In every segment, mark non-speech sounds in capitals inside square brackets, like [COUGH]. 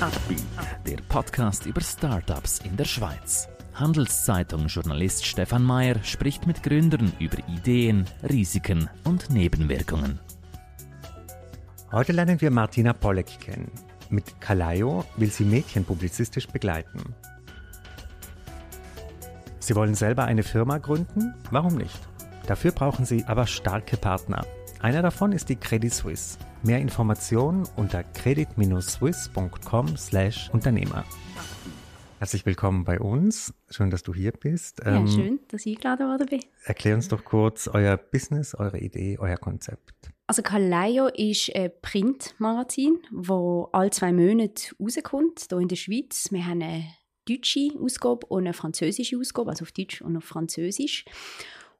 Upbeat, der Podcast über Startups in der Schweiz. Handelszeitung-Journalist Stefan Mayer spricht mit Gründern über Ideen, Risiken und Nebenwirkungen. Heute lernen wir Martina Pollek kennen. Mit Kalayo will sie Mädchen publizistisch begleiten. Sie wollen selber eine Firma gründen? Warum nicht? Dafür brauchen sie aber starke Partner. Einer davon ist die Credit Suisse. Mehr Informationen unter credit-swiss.com/Unternehmer. Herzlich willkommen bei uns. Schön, dass du hier bist. Ja, ähm, schön, dass ich eingeladen worden bin. Erklär uns doch kurz euer Business, eure Idee, euer Konzept. Also Kaleio ist ein Printmagazin, wo alle zwei Monate rauskommt, hier in der Schweiz. Wir haben eine deutsche Ausgabe und eine französische Ausgabe, also auf Deutsch und auf Französisch.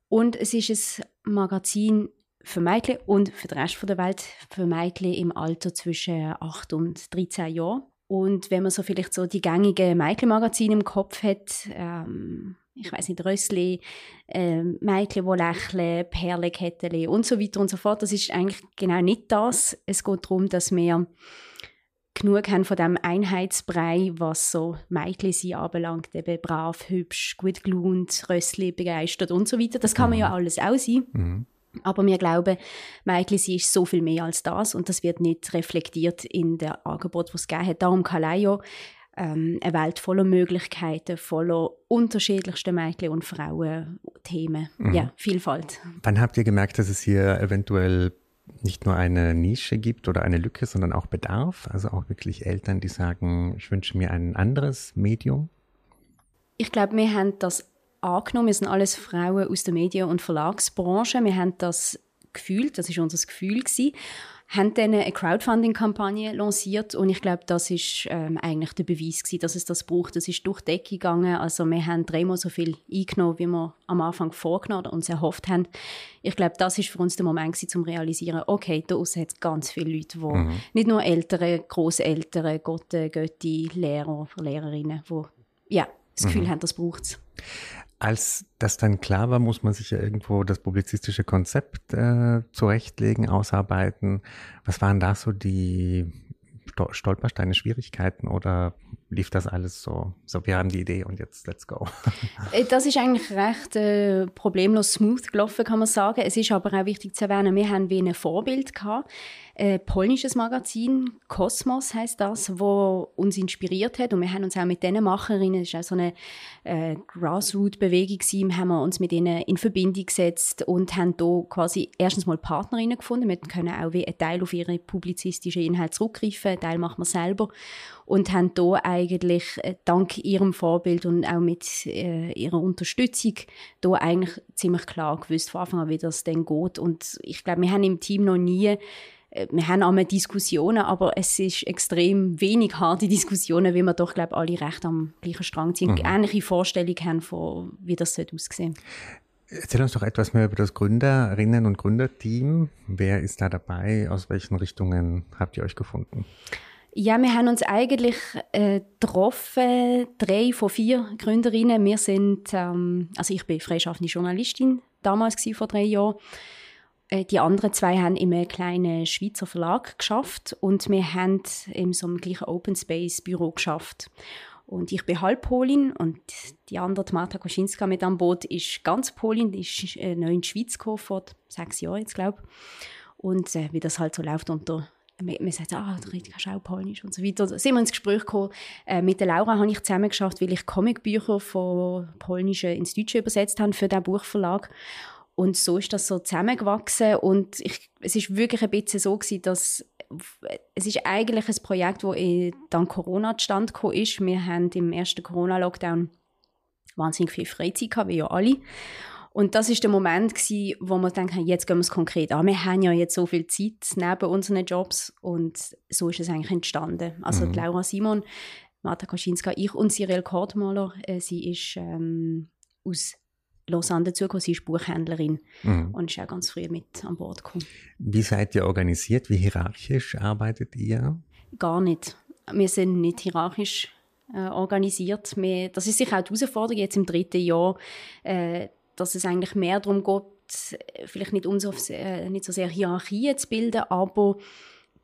Und es ist ein Magazin für Mädchen und für den Rest der Welt, für Mädchen im Alter zwischen 8 und 13 Jahren. Und wenn man so vielleicht so die gängigen Mädchenmagazine im Kopf hat, ähm, ich weiß nicht, Rössli, äh, Mädchen, die lächeln, Perlenketten und so weiter und so fort, das ist eigentlich genau nicht das. Es geht darum, dass wir genug haben von dem Einheitsbrei, was so Mädchen sie anbelangt, eben brav, hübsch, gut gelaunt, Rössli, begeistert und so weiter. Das kann man ja mhm. alles auch sein. Mhm. Aber wir glauben, Mädchen sie ist so viel mehr als das und das wird nicht reflektiert in der Angebot, was es gegeben hat. Darum Kaleio ähm, eine Welt voller Möglichkeiten, voller unterschiedlichster Mädchen und Frauen Themen. Mhm. Ja, Vielfalt. Wann habt ihr gemerkt, dass es hier eventuell nicht nur eine Nische gibt oder eine Lücke, sondern auch Bedarf? Also auch wirklich Eltern, die sagen, ich wünsche mir ein anderes Medium? Ich glaube, wir haben das angenommen. Wir sind alles Frauen aus der Medien- und Verlagsbranche. Wir haben das gefühlt, das ist unser Gefühl gewesen, haben dann eine Crowdfunding-Kampagne lanciert und ich glaube, das ist ähm, eigentlich der Beweis gewesen, dass es das braucht. Das ist durch die Decke gegangen. Also wir haben dreimal so viel eingenommen, wie wir am Anfang vorgenommen und uns erhofft haben. Ich glaube, das ist für uns der Moment gewesen, zum realisieren, okay, da aussen hat es ganz viele Leute, die mhm. nicht nur Eltern, Großeltern, Götter, Götti, Lehrer, Lehrerinnen, die ja, das Gefühl mhm. haben, das braucht es. Als das dann klar war, muss man sich ja irgendwo das publizistische Konzept äh, zurechtlegen, ausarbeiten. Was waren da so die Stolpersteine, Schwierigkeiten oder lief das alles so, so wir haben die Idee und jetzt let's go? [LAUGHS] Äh, das ist eigentlich recht äh, problemlos smooth gelaufen, kann man sagen. Es ist aber auch wichtig zu erwähnen, wir haben wie ein Vorbild gehabt äh, polnisches Magazin, Kosmos heißt das, wo uns inspiriert hat. Und wir haben uns auch mit diesen Macherinnen, das war auch so eine äh, Grassroot-Bewegung haben wir uns mit ihnen in Verbindung gesetzt und haben da quasi erstens mal Partnerinnen gefunden, wir können auch wie einen Teil auf ihre publizistischen Inhalte zurückgreifen, einen Teil machen wir selber. Und haben da eigentlich äh, dank ihrem Vorbild und auch mit äh, ihrer Unterstützung da eigentlich ziemlich klar gewusst von Anfang an, wie das denn geht. Und ich glaube, wir haben im Team noch nie wir haben auch Diskussionen, aber es ist extrem wenig harte Diskussionen, wie wir doch, glaube alle recht am gleichen Strang ziehen, mhm. ähnliche Vorstellungen haben, von, wie das aussehen Erzähl uns doch etwas mehr über das Gründerinnen- und Gründerteam. Wer ist da dabei? Aus welchen Richtungen habt ihr euch gefunden? Ja, wir haben uns eigentlich äh, getroffen, drei von vier Gründerinnen. Wir sind, ähm, also ich bin freischaffende Journalistin damals gewesen, vor drei Jahren. Äh, die anderen zwei haben in einem kleinen Schweizer Verlag geschafft und wir haben in so einem gleichen Open Space Büro geschafft. Und ich bin halb Polin und die andere, Marta Koschinska mit am Boot, ist ganz Polin, die ist äh, neu in die Schweiz gekommen, vor sechs Jahren jetzt, glaube Und äh, wie das halt so läuft unter man sagt, ah, Rita kannst auch Polnisch und so weiter. Da sind wir ins Gespräch gekommen. Äh, mit der Laura habe ich zusammen geschafft, weil ich Comicbücher von Polnischen ins Deutsche übersetzt habe für den Buchverlag. Und so ist das so zusammengewachsen und ich, es ist wirklich ein bisschen so gewesen, dass es ist eigentlich ein Projekt, das dann Corona zustande gekommen ist. Wir haben im ersten Corona-Lockdown wahnsinnig viel Freizeit gehabt, wie ja alle. Und das ist der Moment gewesen, wo wir denken, jetzt gehen wir es konkret an. Wir haben ja jetzt so viel Zeit neben unseren Jobs und so ist es eigentlich entstanden. Also mhm. Laura Simon, Marta Kaczynska, ich und Cyril Kortmaler, äh, sie ist ähm, aus Lausanne dazugekommen. Sie ist Buchhändlerin mhm. und ist auch ganz früh mit an Bord gekommen. Wie seid ihr organisiert? Wie hierarchisch arbeitet ihr? Gar nicht. Wir sind nicht hierarchisch äh, organisiert. Wir, das ist sicher auch die Herausforderung jetzt im dritten Jahr, äh, dass es eigentlich mehr darum geht, vielleicht nicht, auf, äh, nicht so sehr Hierarchien zu bilden, aber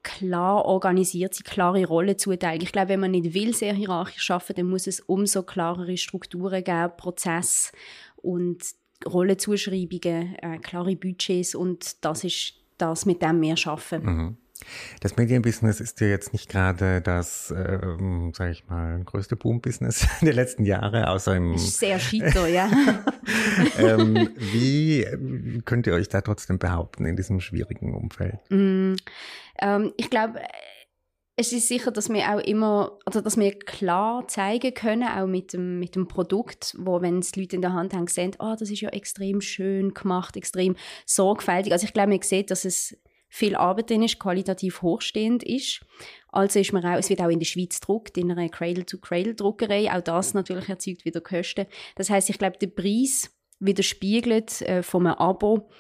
klar organisiert sind, klare Rollen zuteilen. Ich glaube, wenn man nicht will, sehr hierarchisch arbeiten, dann muss es umso klarere Strukturen geben, Prozesse und Rollenzuschreibungen, äh, klare Budgets und das ist das, mit dem wir arbeiten. Mhm. Das Medienbusiness ist ja jetzt nicht gerade das, ähm, sage ich mal, größte Boom-Business [LAUGHS] der letzten Jahre, außer im... Sehr schizo, ja. [LAUGHS] ähm, wie könnt ihr euch da trotzdem behaupten in diesem schwierigen Umfeld? Mm, ähm, ich glaube, es ist sicher, dass wir auch immer, oder dass wir klar zeigen können, auch mit dem, mit dem Produkt, wo, wenn es Leute in der Hand haben, sehen, oh, das ist ja extrem schön gemacht, extrem sorgfältig. Also ich glaube, man sieht, dass es viel Arbeit drin ist, qualitativ hochstehend ist. Also ist man auch, es wird auch in der Schweiz gedruckt, in einer Cradle-to-Cradle-Druckerei. Auch das natürlich erzeugt wieder Kosten. Das heißt, ich glaube, der Preis widerspiegelt äh, einem Abo,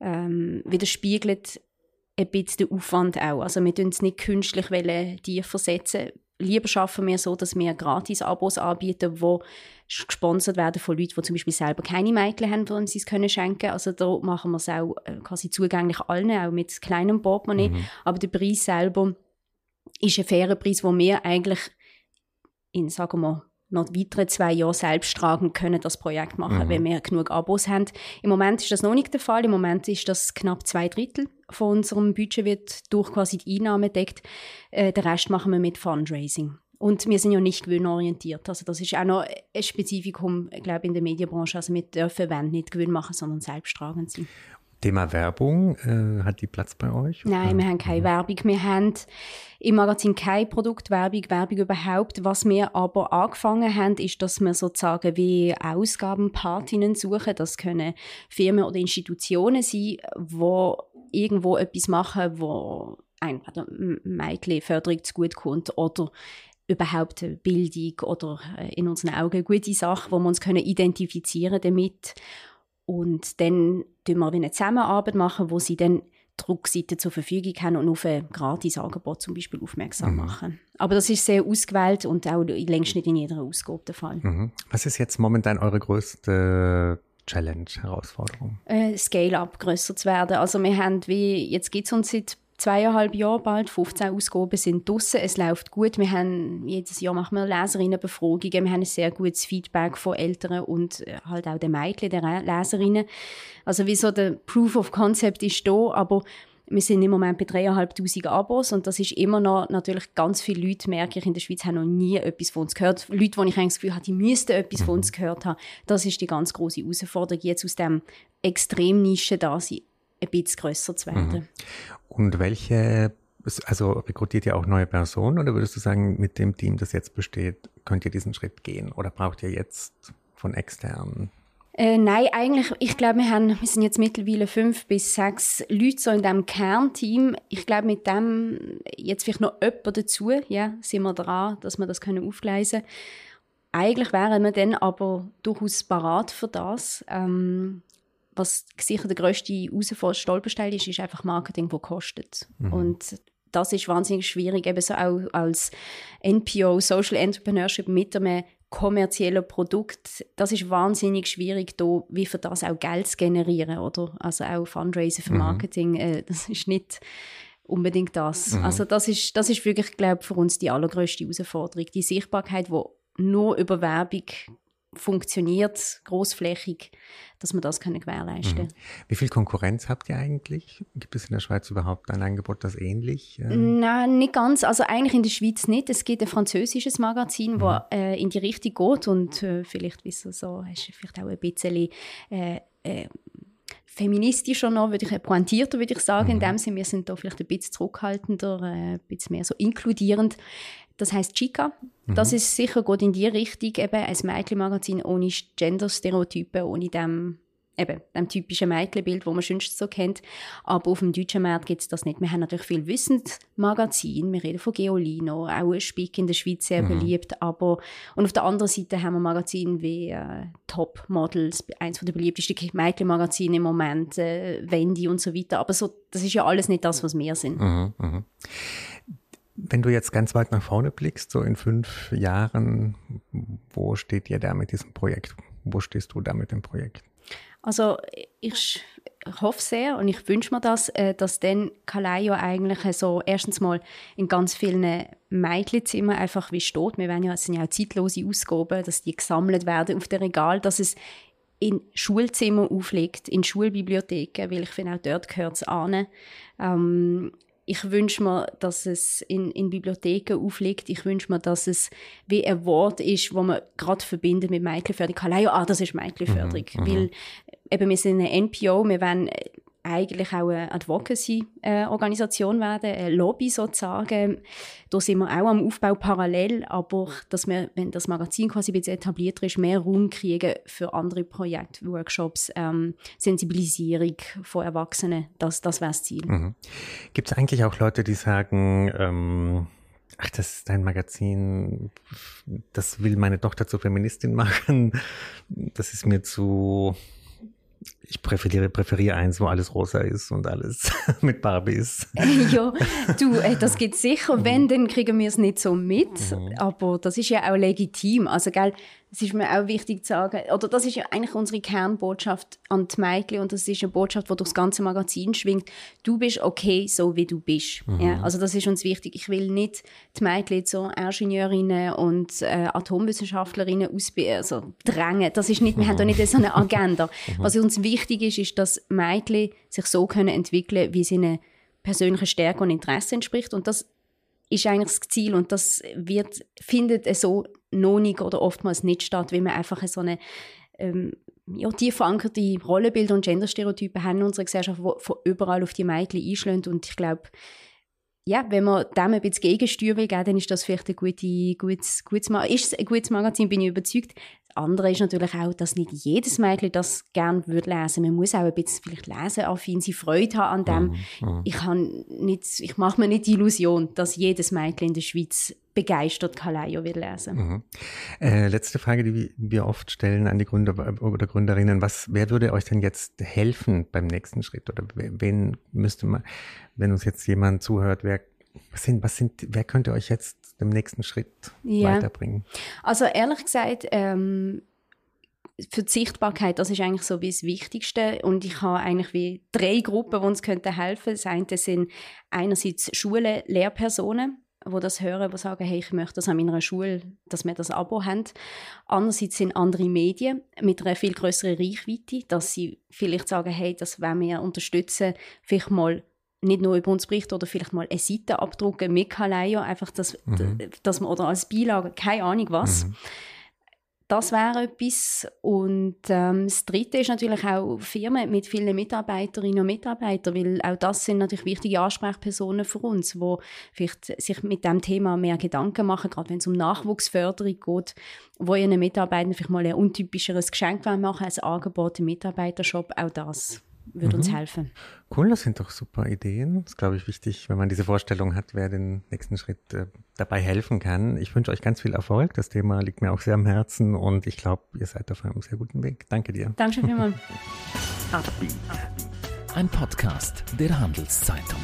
ähm, widerspiegelt ein bisschen den Aufwand auch. Also wir tun es nicht künstlich die versetzen. Lieber schaffen wir so, dass wir Gratis-Abos anbieten, die gesponsert werden von Leuten, die zum Beispiel selber keine Mädchen haben, die sie es können schenken. Also da machen wir es auch äh, quasi zugänglich allen, auch mit kleinem Portemonnaie. Mhm. Aber der Preis selber ist ein fairer Preis, wo wir eigentlich in, sagen wir, noch weitere zwei Jahre selbst tragen können, das Projekt machen, mhm. wenn wir genug Abos haben. Im Moment ist das noch nicht der Fall. Im Moment ist das knapp zwei Drittel von unserem Budget wird durch quasi die Einnahmen deckt. Äh, den Rest machen wir mit Fundraising. Und wir sind ja nicht gewinnorientiert. Also das ist auch noch ein Spezifikum, glaube in der Medienbranche. Also wir dürfen, wenn nicht Gewinn machen, sondern selbsttragend sein. Thema Werbung, äh, hat die Platz bei euch? Oder? Nein, wir haben keine. Werbung. Wir haben im Magazin keine Produktwerbung, Werbung überhaupt. Was wir aber angefangen haben, ist, dass wir sozusagen wie Ausgabenpartinnen suchen. Das können Firmen oder Institutionen sein, die irgendwo etwas machen, wo ein Mädchenförderung zu gut kommt oder überhaupt Bildung oder äh, in unseren Augen gute Sache, wo wir uns können identifizieren damit und dann machen wir eine Zusammenarbeit machen, wo sie dann Druckseiten zur Verfügung haben und auf ein Gratis-Angebot zum Beispiel aufmerksam mhm. machen. Aber das ist sehr ausgewählt und auch längst nicht in jeder Ausgabe der Fall. Mhm. Was ist jetzt momentan eure größte Challenge, Herausforderung? Äh, Scale-up, grösser zu werden. Also wir haben, wie, jetzt gibt es uns seit zweieinhalb Jahren bald, 15 Ausgaben sind draussen. Es läuft gut. Wir haben, jedes Jahr machen wir Leserinnenbefragungen. Wir haben ein sehr gutes Feedback von Eltern und äh, halt auch den Mädchen, der Leserinnen. Also wie so der Proof of Concept ist da, aber wir sind im Moment bei 3'500 Abos und das ist immer noch, natürlich ganz viele Leute, merke ich, in der Schweiz haben noch nie etwas von uns gehört. Leute, wo ich eigentlich das Gefühl habe, die müssten etwas von uns gehört haben. Das ist die ganz große Herausforderung, jetzt aus dem Extremnischen da sein, ein bisschen grösser zu werden. Mhm. Und welche, also rekrutiert ihr auch neue Personen oder würdest du sagen, mit dem Team, das jetzt besteht, könnt ihr diesen Schritt gehen oder braucht ihr jetzt von externen äh, nein, eigentlich, ich glaube, wir, haben, wir sind jetzt mittlerweile fünf bis sechs Leute so in diesem Kernteam. Ich glaube, mit dem jetzt vielleicht noch jemand dazu, ja, sind wir dran, dass wir das können aufgleisen können. Eigentlich wären wir dann aber durchaus parat für das. Ähm, was sicher der grösste Herausforderung Stolperstein ist, ist einfach Marketing, das kostet. Mhm. Und das ist wahnsinnig schwierig, eben so auch als NPO, Social Entrepreneurship mit einem kommerziellen Produkt. Das ist wahnsinnig schwierig, da, wie für das auch Geld zu generieren, oder? Also auch Fundraising für mhm. Marketing, mhm. äh, [LAUGHS] das ist nicht unbedingt das. Mhm. Also das ist, das ist wirklich, glaube ich, für uns die allergrößte Herausforderung. Die Sichtbarkeit, wo nur über Werbung funktioniert, großflächig, dass wir das können gewährleisten. Mhm. Wie viel Konkurrenz habt ihr eigentlich? Gibt es in der Schweiz überhaupt ein Angebot, das ähnlich? Äh Nein, nicht ganz. Also eigentlich in der Schweiz nicht. Es gibt ein französisches Magazin, mhm. das äh, in die Richtung geht und äh, vielleicht wissen so, hast du vielleicht auch ein bisschen äh, äh, feministischer noch, würde ich, pointierter würde ich sagen, mhm. in dem Sinne, wir sind da vielleicht ein bisschen zurückhaltender, äh, ein bisschen mehr so inkludierend. Das heißt Chica. Mhm. Das ist sicher gut in die Richtung, eben ein Mädchenmagazin ohne Genderstereotypen, ohne dem eben dem typischen Mädchenbild, das man sonst so kennt. Aber auf dem deutschen Markt gibt es das nicht. Wir haben natürlich viel Wissensmagazin. Wir reden von Geolino, auch ein Spick in der Schweiz sehr mhm. beliebt. Aber, und auf der anderen Seite haben wir Magazine wie äh, Top Models, eins der beliebtesten Mädchenmagazine im Moment, äh, Wendy und so weiter. Aber so, das ist ja alles nicht das, was wir sind. Mhm, mh. Wenn du jetzt ganz weit nach vorne blickst, so in fünf Jahren, wo steht ihr da mit diesem Projekt? Wo stehst du da mit dem Projekt? Also ich, hoffe sehr und ich wünsche mir das, äh, dass dann Kaleio eigentlich so erstens mal in ganz vielen Mädchenzimmern einfach wie steht. Wir werden ja, es sind ja auch zeitlose Ausgaben, dass die gesammelt werden auf dem Regal, dass es in Schulzimmern aufliegt, in Schulbibliotheken, weil ich finde, auch dort gehört es an. Ähm, ich wünsche mir, dass es in, in Bibliotheken aufliegt. Ich wünsche mir, dass es wie ein Wort ist, wo man gerade verbindet mit Mädchenförderung. Kann ja, ah, das ist Mädchenförderung. Mhm, mhm, weil eben wir sind eine NPO, wir wollen eigentlich auch eine Advocacy-Organisation werden, eine Lobby sozusagen. Da sind wir auch am Aufbau parallel, aber dass wir, wenn das Magazin quasi jetzt etabliert ist, mehr Raum kriegen für andere Projekte, Workshops, ähm, Sensibilisierung von Erwachsenen, das, das wäre das Ziel. Mhm. Gibt es eigentlich auch Leute, die sagen, ähm ach, das ist ein Magazin, das will meine Tochter zur Feministin [LAUGHS] machen, das ist mir zu ich präferiere, präferiere eins, wo alles rosa ist und alles [LAUGHS] mit Barbie ist. [LAUGHS] ja, du, äh, das geht sicher. Wenn, dann kriegen wir es nicht so mit. Mhm. Aber das ist ja auch legitim. Also, gell, es ist mir auch wichtig zu sagen, oder das ist ja eigentlich unsere Kernbotschaft an die Mädchen und das ist eine Botschaft, die durch das ganze Magazin schwingt. Du bist okay, so wie du bist. Mhm. Ja, also das ist uns wichtig. Ich will nicht die Mädchen so Ingenieurinnen und äh, Atomwissenschaftlerinnen also drängen. Das ist nicht, wir haben da nicht so eine [LAUGHS] Agenda. Mhm. Was uns wichtig ist, ist, dass Mädchen sich so können entwickeln, wie sie ihnen persönlichen Stärken und Interessen entspricht. Und das ist eigentlich das Ziel. Und das wird, findet so noch nicht oder oftmals nicht statt, weil wir einfach so eine ähm, ja, tief verankerte Rollenbilder und Genderstereotype haben in unserer Gesellschaft, die von überall auf die Mädchen einschlägt. Und ich glaube, ja, wenn man dem ein bisschen Gegensteuer will, dann ist das vielleicht ein, gute, gutes, gutes, ist ein gutes Magazin, bin ich überzeugt. Andere ist natürlich auch, dass nicht jedes Mädchen das gerne würde lesen. Man muss auch ein bisschen vielleicht lesen, affin sie Freude haben an dem. Mhm, mhm. Ich, nicht, ich mache mir nicht die Illusion, dass jedes Mädchen in der Schweiz begeistert Kalayo will lesen. Mhm. Äh, letzte Frage, die wir oft stellen an die Gründer oder Gründerinnen. Was, wer würde euch denn jetzt helfen beim nächsten Schritt? Oder wen müsste man, wenn uns jetzt jemand zuhört, wer was sind, was sind, wer könnte euch jetzt dem nächsten Schritt ja. weiterbringen? Also ehrlich gesagt, ähm, für die Sichtbarkeit, das ist eigentlich so wie das Wichtigste. Und ich habe eigentlich wie drei Gruppen, die uns könnten helfen. Das eine sind einerseits Schulen, Lehrpersonen, wo das hören, die sagen, hey, ich möchte das an meiner Schule, dass wir das Abo haben. Andererseits sind andere Medien mit einer viel größeren Reichweite, dass sie vielleicht sagen, hey, das wollen wir unterstützen, vielleicht mal nicht nur über uns berichten oder vielleicht mal eine Seite abdrucken mit Kaleio, einfach, dass, mhm. dass man, oder als Beilage, keine Ahnung was. Mhm. Das wäre etwas. Und ähm, das Dritte ist natürlich auch Firmen mit vielen Mitarbeiterinnen und Mitarbeitern, weil auch das sind natürlich wichtige Ansprechpersonen für uns, die vielleicht sich mit dem Thema mehr Gedanken machen, gerade wenn es um Nachwuchsförderung geht, wo ihren Mitarbeitern vielleicht mal ein untypischeres Geschenk machen, ein Angebot im Mitarbeitershop, auch das würde mhm. uns helfen. Cool, das sind doch super Ideen. Das ist, glaube ich, wichtig, wenn man diese Vorstellung hat, wer den nächsten Schritt äh, dabei helfen kann. Ich wünsche euch ganz viel Erfolg. Das Thema liegt mir auch sehr am Herzen und ich glaube, ihr seid auf einem sehr guten Weg. Danke dir. Dankeschön vielmals. Ein Podcast der Handelszeitung.